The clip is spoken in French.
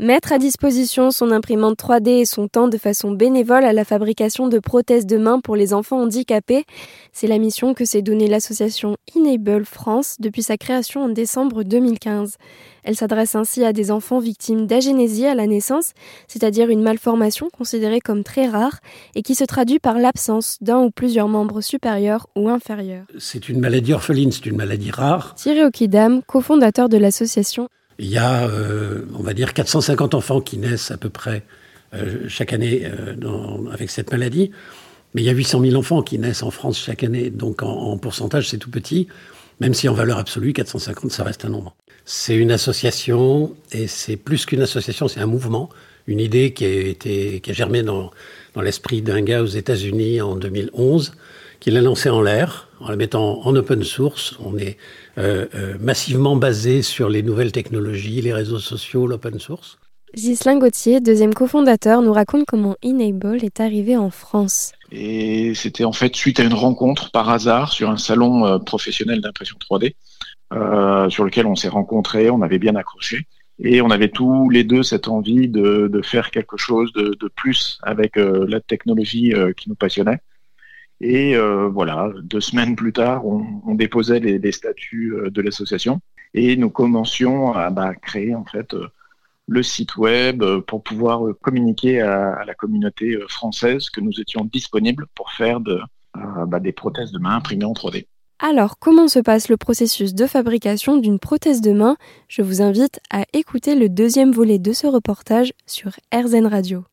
Mettre à disposition son imprimante 3D et son temps de façon bénévole à la fabrication de prothèses de main pour les enfants handicapés, c'est la mission que s'est donnée l'association Enable France depuis sa création en décembre 2015. Elle s'adresse ainsi à des enfants victimes d'agénésie à la naissance, c'est-à-dire une malformation considérée comme très rare et qui se traduit par l'absence d'un ou plusieurs membres supérieurs ou inférieurs. C'est une maladie orpheline, c'est une maladie rare. Thierry Okidam, cofondateur de l'association, il y a, euh, on va dire, 450 enfants qui naissent à peu près euh, chaque année euh, avec cette maladie. Mais il y a 800 000 enfants qui naissent en France chaque année. Donc en, pourcentage, c'est tout petit. Même si en valeur absolue, 450, ça reste un nombre. C'est une association, et c'est plus qu'une association, c'est un mouvement, une idée qui a, été, qui a germé dans, dans l'esprit d'un gars aux États-Unis en 2011, qui l'a lancé en l'air, en la mettant en open source. On est euh, euh, massivement basé sur les nouvelles technologies, les réseaux sociaux, l'open source. Ghislain Gauthier, deuxième cofondateur, nous raconte comment Enable est arrivé en France. Et c'était en fait suite à une rencontre par hasard sur un salon euh, professionnel d'impression 3D, sur lequel on s'est rencontrés, on avait bien accroché. Et on avait tous les deux cette envie de, faire quelque chose de, de plus avec la technologie qui nous passionnait. Et euh, voilà, deux semaines plus tard, on, déposait les, statuts euh, de l'association et nous commencions à bah, créer en fait euh, le site web pour pouvoir communiquer à, la communauté française que nous étions disponibles pour faire bah, des prothèses de main imprimées en 3D. Alors, comment se passe le processus de fabrication d'une prothèse de main? Je vous invite à écouter le deuxième volet de ce reportage sur RZN Radio.